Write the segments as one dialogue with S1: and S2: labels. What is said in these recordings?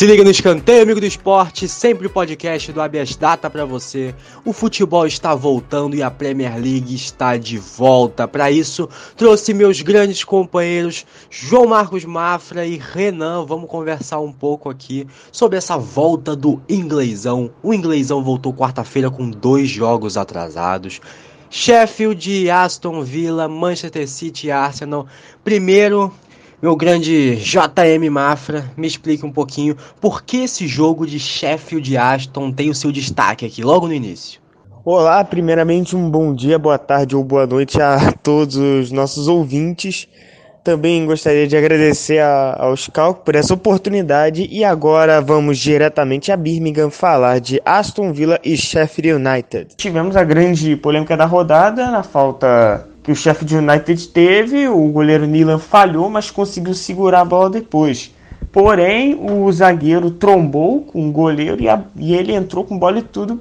S1: Se liga no escanteio, amigo do esporte, sempre o podcast do Abias Data para você. O futebol está voltando e a Premier League está de volta. Para isso, trouxe meus grandes companheiros João Marcos Mafra e Renan. Vamos conversar um pouco aqui sobre essa volta do inglesão. O inglesão voltou quarta-feira com dois jogos atrasados. Sheffield, Aston Villa, Manchester City e Arsenal. Primeiro, meu grande JM Mafra, me explique um pouquinho por que esse jogo de Sheffield e Aston tem o seu destaque aqui logo no início.
S2: Olá, primeiramente um bom dia, boa tarde ou boa noite a todos os nossos ouvintes. Também gostaria de agradecer a, ao Scalco por essa oportunidade e agora vamos diretamente a Birmingham falar de Aston Villa e Sheffield United. Tivemos a grande polêmica da rodada na falta que o chefe de United teve, o goleiro Nilan falhou, mas conseguiu segurar a bola depois. Porém, o zagueiro trombou com o goleiro e, a, e ele entrou com bola e tudo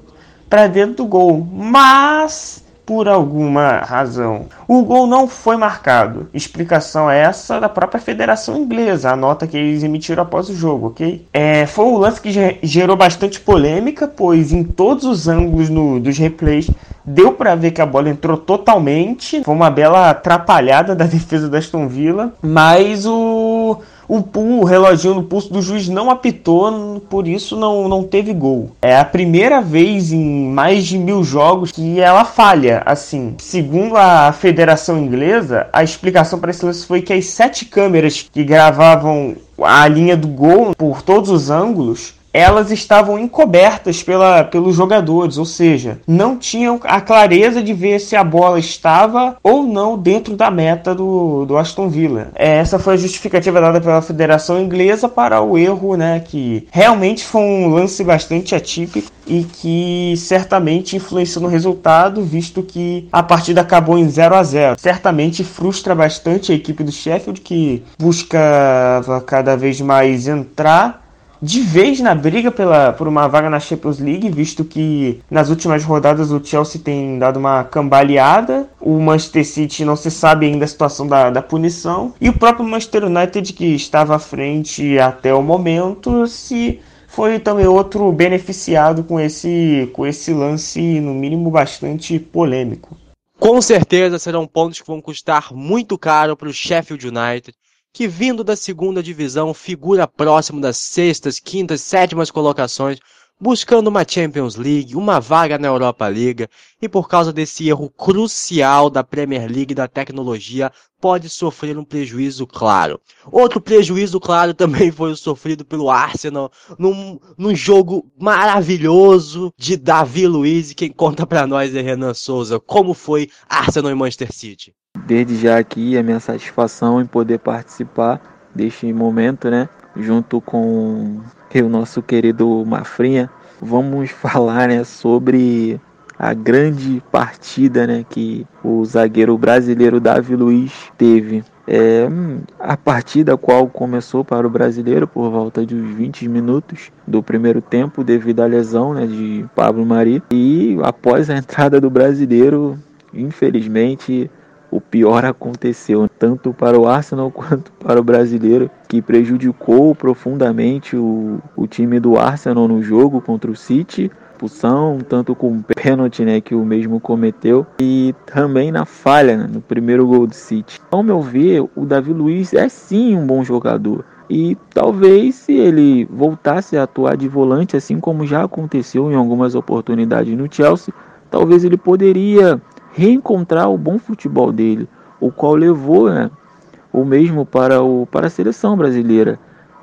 S2: para dentro do gol. Mas por alguma razão. O gol não foi marcado. Explicação é essa da própria Federação Inglesa, a nota que eles emitiram após o jogo, ok? É, foi um lance que gerou bastante polêmica, pois em todos os ângulos no, dos replays deu para ver que a bola entrou totalmente. Foi uma bela atrapalhada da defesa da Aston Villa, mas o o, o reloginho no pulso do juiz não apitou, por isso não, não teve gol. É a primeira vez em mais de mil jogos que ela falha. Assim, segundo a Federação Inglesa, a explicação para esse lance foi que as sete câmeras que gravavam a linha do gol por todos os ângulos elas estavam encobertas pela, pelos jogadores, ou seja, não tinham a clareza de ver se a bola estava ou não dentro da meta do, do Aston Villa. É, essa foi a justificativa dada pela Federação Inglesa para o erro, né, que realmente foi um lance bastante atípico e que certamente influenciou no resultado, visto que a partida acabou em 0 a 0. Certamente frustra bastante a equipe do Sheffield que buscava cada vez mais entrar de vez na briga pela, por uma vaga na Champions League, visto que nas últimas rodadas o Chelsea tem dado uma cambaleada, o Manchester City não se sabe ainda a situação da, da punição, e o próprio Manchester United, que estava à frente até o momento, se foi também outro beneficiado com esse, com esse lance, no mínimo, bastante polêmico.
S1: Com certeza serão pontos que vão custar muito caro para o Sheffield United que vindo da segunda divisão figura próximo das sextas, quintas, sétimas colocações, buscando uma Champions League, uma vaga na Europa League, e por causa desse erro crucial da Premier League da tecnologia, pode sofrer um prejuízo claro. Outro prejuízo claro também foi o sofrido pelo Arsenal num, num jogo maravilhoso de Davi Luiz, e quem conta para nós é Renan Souza. Como foi Arsenal e Manchester City?
S3: desde já aqui a minha satisfação em poder participar deste momento, né? Junto com o nosso querido Mafrinha, vamos falar né, sobre a grande partida né, que o zagueiro brasileiro Davi Luiz teve. É, a partida qual começou para o brasileiro por volta de uns 20 minutos do primeiro tempo devido à lesão né, de Pablo Mari e após a entrada do brasileiro, infelizmente o pior aconteceu tanto para o Arsenal quanto para o brasileiro, que prejudicou profundamente o, o time do Arsenal no jogo contra o City. Expulsão, tanto com o pênalti né, que o mesmo cometeu, e também na falha né, no primeiro gol do City. Ao meu ver, o Davi Luiz é sim um bom jogador. E talvez se ele voltasse a atuar de volante, assim como já aconteceu em algumas oportunidades no Chelsea, talvez ele poderia reencontrar o bom futebol dele, o qual levou né, o mesmo para, o, para a seleção brasileira.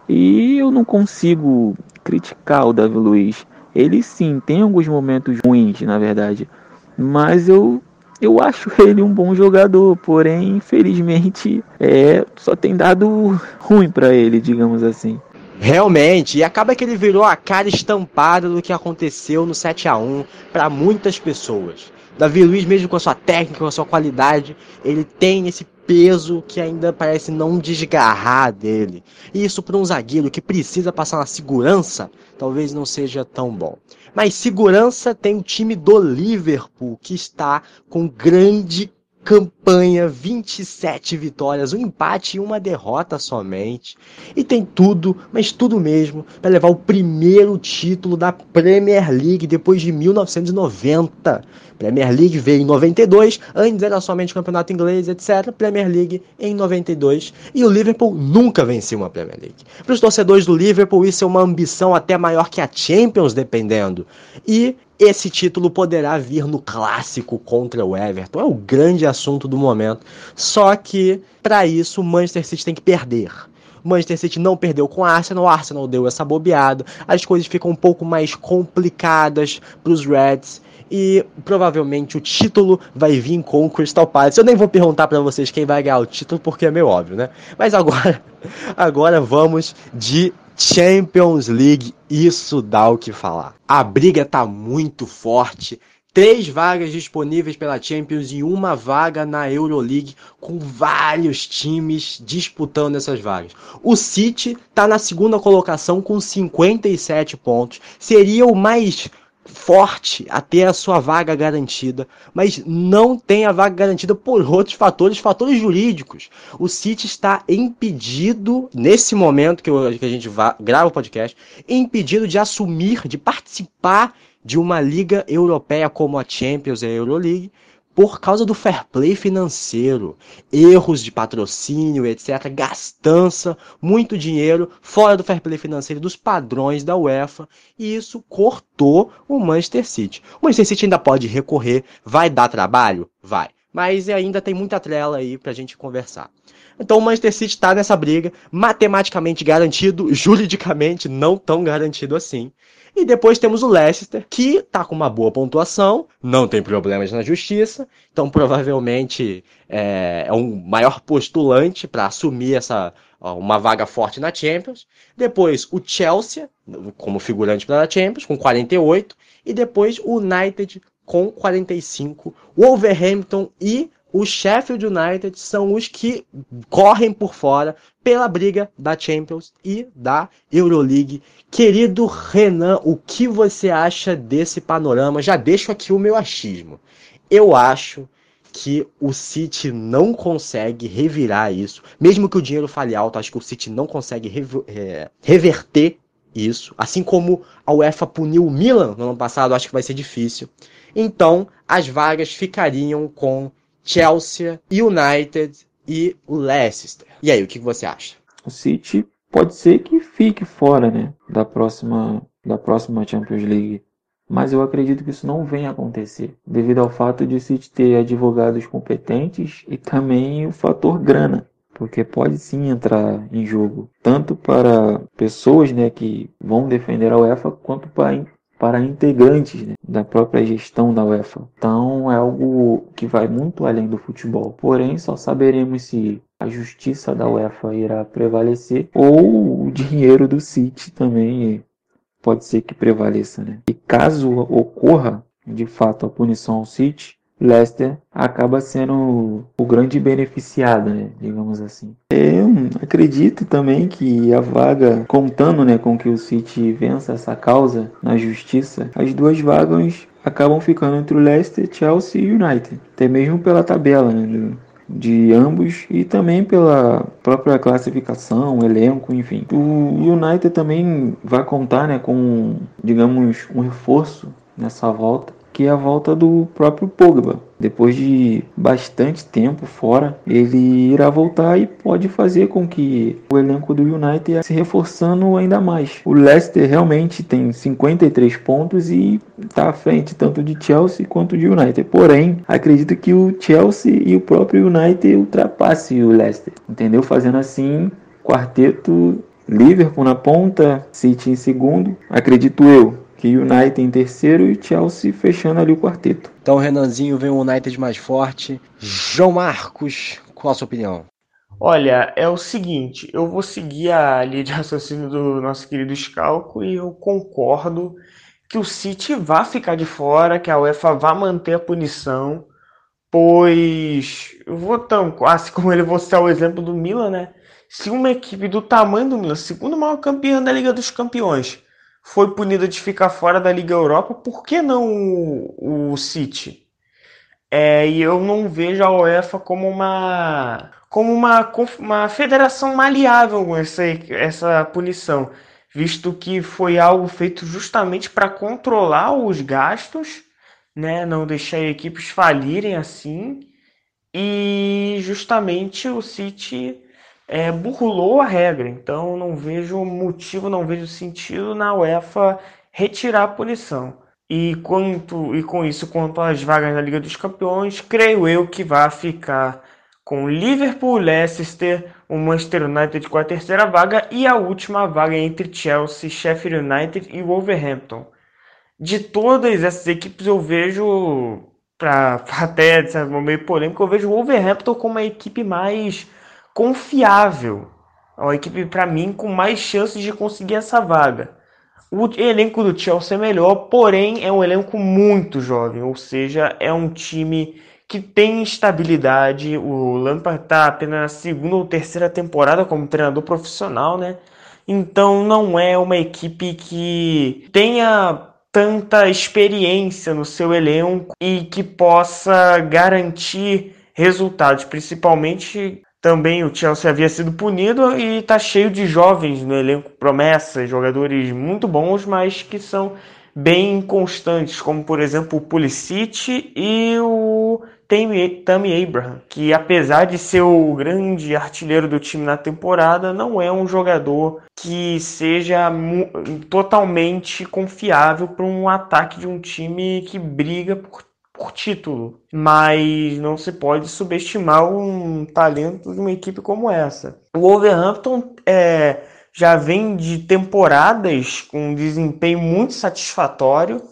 S3: E eu não consigo criticar o Davi Luiz. Ele sim tem alguns momentos ruins, na verdade, mas eu eu acho ele um bom jogador, porém, infelizmente, é, só tem dado ruim para ele, digamos assim.
S1: Realmente, e acaba que ele virou a cara estampada do que aconteceu no 7 a 1 para muitas pessoas. Davi Luiz, mesmo com a sua técnica, com a sua qualidade, ele tem esse peso que ainda parece não desgarrar dele. E isso para um zagueiro que precisa passar uma segurança, talvez não seja tão bom. Mas segurança tem o time do Liverpool, que está com grande campanha, 27 vitórias, um empate e uma derrota somente. E tem tudo, mas tudo mesmo, para levar o primeiro título da Premier League depois de 1990. Premier League veio em 92, antes era somente campeonato inglês, etc. Premier League em 92 e o Liverpool nunca venceu uma Premier League. Para os torcedores do Liverpool, isso é uma ambição até maior que a Champions, dependendo. E esse título poderá vir no clássico contra o Everton. É o grande assunto do momento. Só que, para isso, o Manchester City tem que perder. O Manchester City não perdeu com o Arsenal, o Arsenal deu essa bobeada, as coisas ficam um pouco mais complicadas para os Reds e provavelmente o título vai vir com o Crystal Palace. Eu nem vou perguntar para vocês quem vai ganhar o título porque é meio óbvio, né? Mas agora, agora vamos de Champions League. Isso dá o que falar. A briga tá muito forte. Três vagas disponíveis pela Champions e uma vaga na Euroleague, com vários times disputando essas vagas. O City está na segunda colocação com 57 pontos. Seria o mais forte a ter a sua vaga garantida, mas não tem a vaga garantida por outros fatores, fatores jurídicos. O City está impedido, nesse momento que, eu, que a gente grava o podcast, impedido de assumir, de participar de uma liga europeia como a Champions e a Euroleague, por causa do fair play financeiro, erros de patrocínio, etc., gastança, muito dinheiro fora do fair play financeiro dos padrões da UEFA, e isso cortou o Manchester City. O Manchester City ainda pode recorrer, vai dar trabalho? Vai. Mas ainda tem muita trela aí pra gente conversar. Então o Manchester City está nessa briga, matematicamente garantido, juridicamente não tão garantido assim. E depois temos o Leicester, que tá com uma boa pontuação, não tem problemas na justiça, então provavelmente é, é um maior postulante para assumir essa uma vaga forte na Champions. Depois o Chelsea, como figurante para a Champions, com 48. E depois o United com 45. Wolverhampton e o Sheffield United são os que correm por fora pela briga da Champions e da Euroleague. Querido Renan, o que você acha desse panorama? Já deixo aqui o meu achismo. Eu acho que o City não consegue revirar isso. Mesmo que o dinheiro fale alto, acho que o City não consegue é, reverter isso. Assim como a UEFA puniu o Milan no ano passado, acho que vai ser difícil. Então, as vagas ficariam com Chelsea, United e Leicester. E aí, o que você acha?
S3: O City pode ser que fique fora, né, da próxima da próxima Champions League. Mas eu acredito que isso não venha acontecer, devido ao fato de o City ter advogados competentes e também o fator grana, porque pode sim entrar em jogo tanto para pessoas, né, que vão defender a UEFA, quanto para para integrantes né, da própria gestão da UEFA. Então é algo que vai muito além do futebol. Porém, só saberemos se a justiça da UEFA irá prevalecer ou o dinheiro do City também pode ser que prevaleça. Né? E caso ocorra de fato a punição ao City, Leicester acaba sendo o grande beneficiado, né, digamos assim. Eu acredito também que a vaga, contando né, com que o City vença essa causa na justiça, as duas vagas acabam ficando entre o Leicester, Chelsea e United, até mesmo pela tabela né, de ambos e também pela própria classificação, elenco, enfim. O United também vai contar né, com, digamos, um reforço nessa volta que é a volta do próprio Pogba. Depois de bastante tempo fora, ele irá voltar e pode fazer com que o elenco do United se reforçando ainda mais. O Leicester realmente tem 53 pontos e está à frente tanto de Chelsea quanto de United. Porém, acredito que o Chelsea e o próprio United ultrapassem o Leicester, entendeu? Fazendo assim quarteto Liverpool na ponta, City em segundo, acredito eu que United em terceiro e Chelsea fechando ali o quarteto.
S1: Então, Renanzinho vem o United mais forte. João Marcos, qual a sua opinião?
S2: Olha, é o seguinte, eu vou seguir a linha de raciocínio do nosso querido Scalco e eu concordo que o City vá ficar de fora, que a UEFA vá manter a punição, pois eu vou tão quase como ele vou citar o exemplo do Milan, né? Se uma equipe do tamanho do Milan, segundo maior campeão da Liga dos Campeões, foi punida de ficar fora da Liga Europa, por que não o, o City? É, e eu não vejo a UEFA como uma como uma, uma federação maleável com essa, essa punição, visto que foi algo feito justamente para controlar os gastos, né, não deixar equipes falirem assim, e justamente o City é, burlou a regra. Então não vejo motivo, não vejo sentido na UEFA retirar a punição. E, quanto, e com isso, quanto às vagas na Liga dos Campeões, creio eu que vai ficar com Liverpool, Leicester, o Manchester United com a terceira vaga e a última vaga entre Chelsea, Sheffield United e Wolverhampton. De todas essas equipes eu vejo, para até de certo meio polêmico, eu vejo o Wolverhampton como a equipe mais confiável, é uma equipe para mim com mais chances de conseguir essa vaga. O elenco do Chelsea é melhor, porém é um elenco muito jovem, ou seja, é um time que tem estabilidade. O Lampard está apenas na segunda ou terceira temporada como treinador profissional, né? Então não é uma equipe que tenha tanta experiência no seu elenco e que possa garantir resultados, principalmente também o Chelsea havia sido punido e está cheio de jovens no elenco, promessas, jogadores muito bons, mas que são bem constantes, como por exemplo o Pulisic e o Tammy Abraham, que apesar de ser o grande artilheiro do time na temporada, não é um jogador que seja totalmente confiável para um ataque de um time que briga por por título, mas não se pode subestimar um talento de uma equipe como essa. O Wolverhampton é, já vem de temporadas com um desempenho muito satisfatório,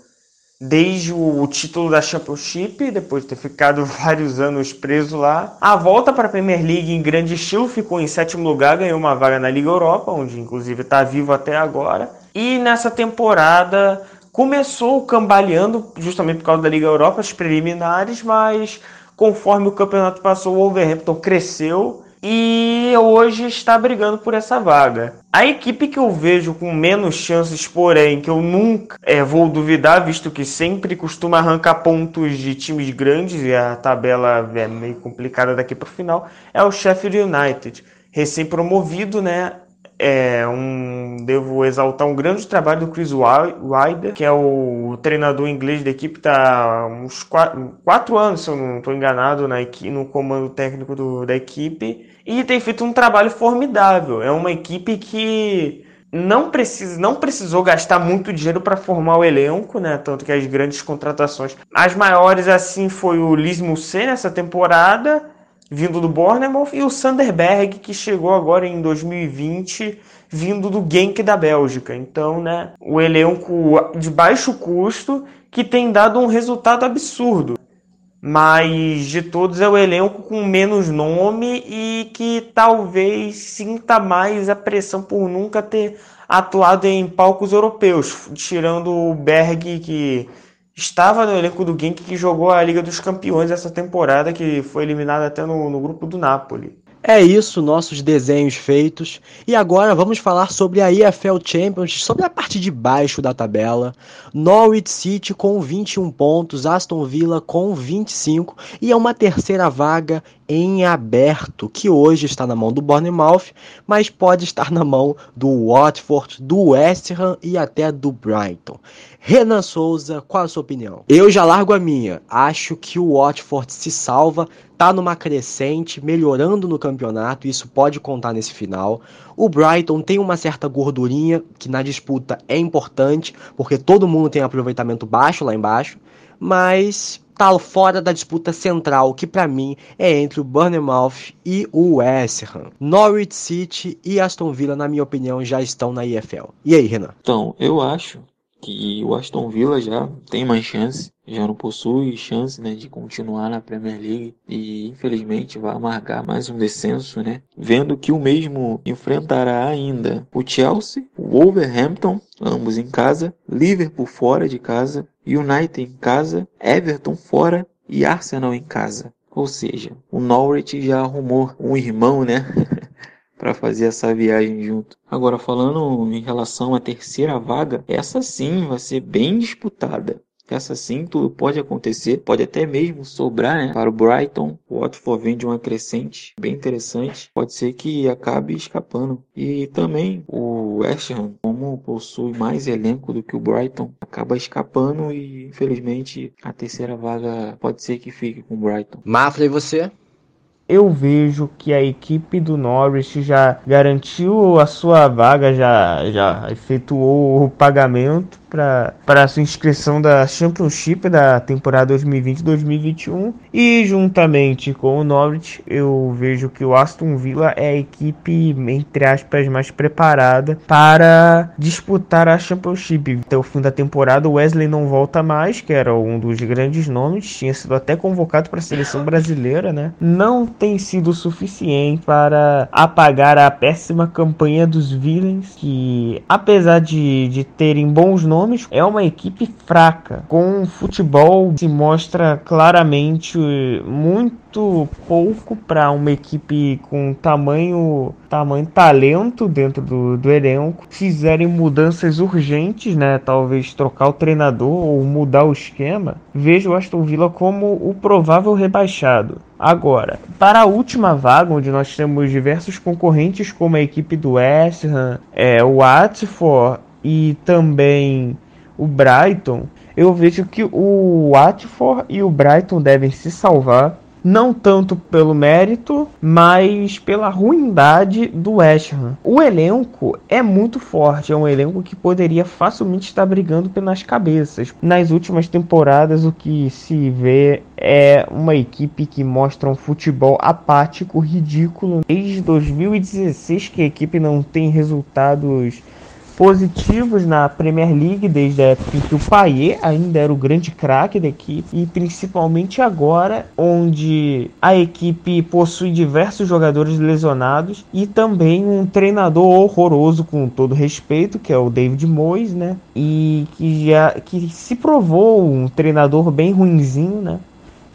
S2: desde o título da Championship, depois de ter ficado vários anos preso lá. A volta para a Premier League em grande estilo ficou em sétimo lugar, ganhou uma vaga na Liga Europa, onde inclusive está vivo até agora. E nessa temporada começou cambaleando justamente por causa da Liga Europa, as preliminares, mas conforme o campeonato passou, o Wolverhampton cresceu e hoje está brigando por essa vaga. A equipe que eu vejo com menos chances, porém, que eu nunca é, vou duvidar, visto que sempre costuma arrancar pontos de times grandes e a tabela é meio complicada daqui para o final, é o Sheffield United. Recém-promovido, né? É um, devo exaltar um grande trabalho do Chris Wilder, que é o treinador inglês da equipe, está uns quatro, quatro, anos, se eu não estou enganado, na equipe, no comando técnico do, da equipe, e tem feito um trabalho formidável. É uma equipe que não, precisa, não precisou gastar muito dinheiro para formar o elenco, né? Tanto que as grandes contratações, as maiores assim foi o Liz Mussé nessa temporada vindo do Bournemouth, e o Sanderberg, que chegou agora em 2020, vindo do Genk da Bélgica. Então, né, o elenco de baixo custo que tem dado um resultado absurdo. Mas de todos é o elenco com menos nome e que talvez sinta mais a pressão por nunca ter atuado em palcos europeus, tirando o Berg que estava no elenco do Genk que jogou a Liga dos Campeões essa temporada, que foi eliminado até no, no grupo do Napoli.
S1: É isso, nossos desenhos feitos. E agora vamos falar sobre a EFL Champions, sobre a parte de baixo da tabela. Norwich City com 21 pontos, Aston Villa com 25 e é uma terceira vaga em aberto, que hoje está na mão do Bournemouth, mas pode estar na mão do Watford, do West Ham e até do Brighton. Renan Souza, qual a sua opinião? Eu já largo a minha. Acho que o Watford se salva, tá numa crescente, melhorando no campeonato, isso pode contar nesse final. O Brighton tem uma certa gordurinha, que na disputa é importante, porque todo mundo tem aproveitamento baixo lá embaixo, mas tá fora da disputa central, que para mim é entre o Bournemouth e o West Ham. Norwich City e Aston Villa, na minha opinião, já estão na EFL. E aí, Renan?
S3: Então, eu acho que o Aston Villa já tem mais chance, já não possui chance né, de continuar na Premier League e infelizmente vai amargar mais um descenso, né? Vendo que o mesmo enfrentará ainda o Chelsea, o Wolverhampton, ambos em casa, Liverpool fora de casa, United em casa, Everton fora e Arsenal em casa. Ou seja, o Norwich já arrumou um irmão, né? para fazer essa viagem junto. Agora, falando em relação à terceira vaga, essa sim vai ser bem disputada. essa sim, tudo pode acontecer, pode até mesmo sobrar né, para o Brighton. O Watford vem de uma crescente bem interessante, pode ser que acabe escapando. E também o West Ham, como possui mais elenco do que o Brighton, acaba escapando e infelizmente a terceira vaga pode ser que fique com o Brighton.
S1: Mafra, e você?
S2: Eu vejo que a equipe do Norwich já garantiu a sua vaga, já, já efetuou o pagamento para sua inscrição da Championship da temporada 2020-2021 e juntamente com o Norwich eu vejo que o Aston Villa é a equipe entre aspas mais preparada para disputar a Championship. Até o fim da temporada o Wesley não volta mais, que era um dos grandes nomes, tinha sido até convocado para a seleção brasileira, né? Não tem sido suficiente para apagar a péssima campanha dos Villains, que apesar de, de terem bons nomes é uma equipe fraca, com futebol se mostra claramente muito pouco para uma equipe com tamanho tamanho talento dentro do, do elenco. Fizerem mudanças urgentes, né? Talvez trocar o treinador ou mudar o esquema. Vejo o Aston Villa como o provável rebaixado. Agora, para a última vaga, onde nós temos diversos concorrentes, como a equipe do West Ham, é, o Watford e também o Brighton, eu vejo que o Watford e o Brighton devem se salvar. Não tanto pelo mérito, mas pela ruindade do West Ham. O elenco é muito forte, é um elenco que poderia facilmente estar brigando pelas cabeças. Nas últimas temporadas, o que se vê é uma equipe que mostra um futebol apático, ridículo. Desde 2016 que a equipe não tem resultados positivos na Premier League desde a época em que o Payet ainda era o grande craque da equipe e principalmente agora onde a equipe possui diversos jogadores lesionados e também um treinador horroroso com todo respeito que é o David Moyes, né? E que já que se provou um treinador bem ruinzinho, né?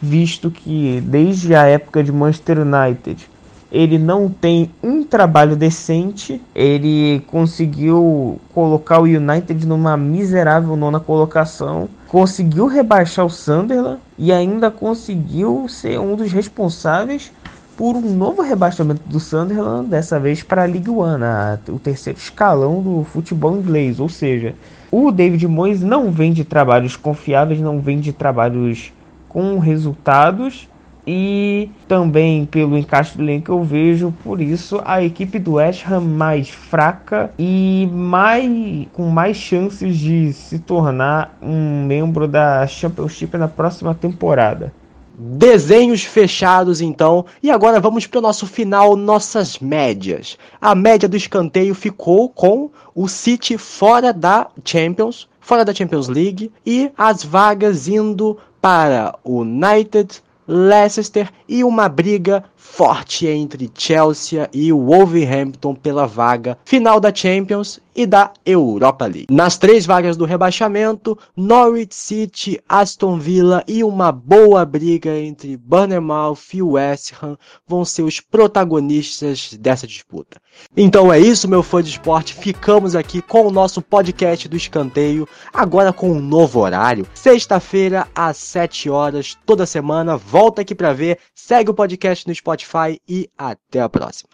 S2: Visto que desde a época de Manchester United ele não tem um trabalho decente. Ele conseguiu colocar o United numa miserável nona colocação. Conseguiu rebaixar o Sunderland e ainda conseguiu ser um dos responsáveis por um novo rebaixamento do Sunderland, dessa vez para a League One, o terceiro escalão do futebol inglês. Ou seja, o David Moyes não vem de trabalhos confiáveis, não vem de trabalhos com resultados e também pelo encaixe do elenco eu vejo por isso a equipe do West Ham mais fraca e mais com mais chances de se tornar um membro da Championship na próxima temporada.
S1: Desenhos fechados então, e agora vamos para o nosso final, nossas médias. A média do escanteio ficou com o City fora da Champions, fora da Champions League e as vagas indo para o United, Leicester e uma briga forte entre Chelsea e Wolverhampton pela vaga final da Champions e da Europa League. Nas três vagas do rebaixamento, Norwich City, Aston Villa e uma boa briga entre Bournemouth e West Ham vão ser os protagonistas dessa disputa. Então é isso, meu fã de esporte. Ficamos aqui com o nosso podcast do escanteio, agora com um novo horário. Sexta-feira, às 7 horas, toda semana. Volta aqui para ver. Segue o podcast no Spotify e até a próxima.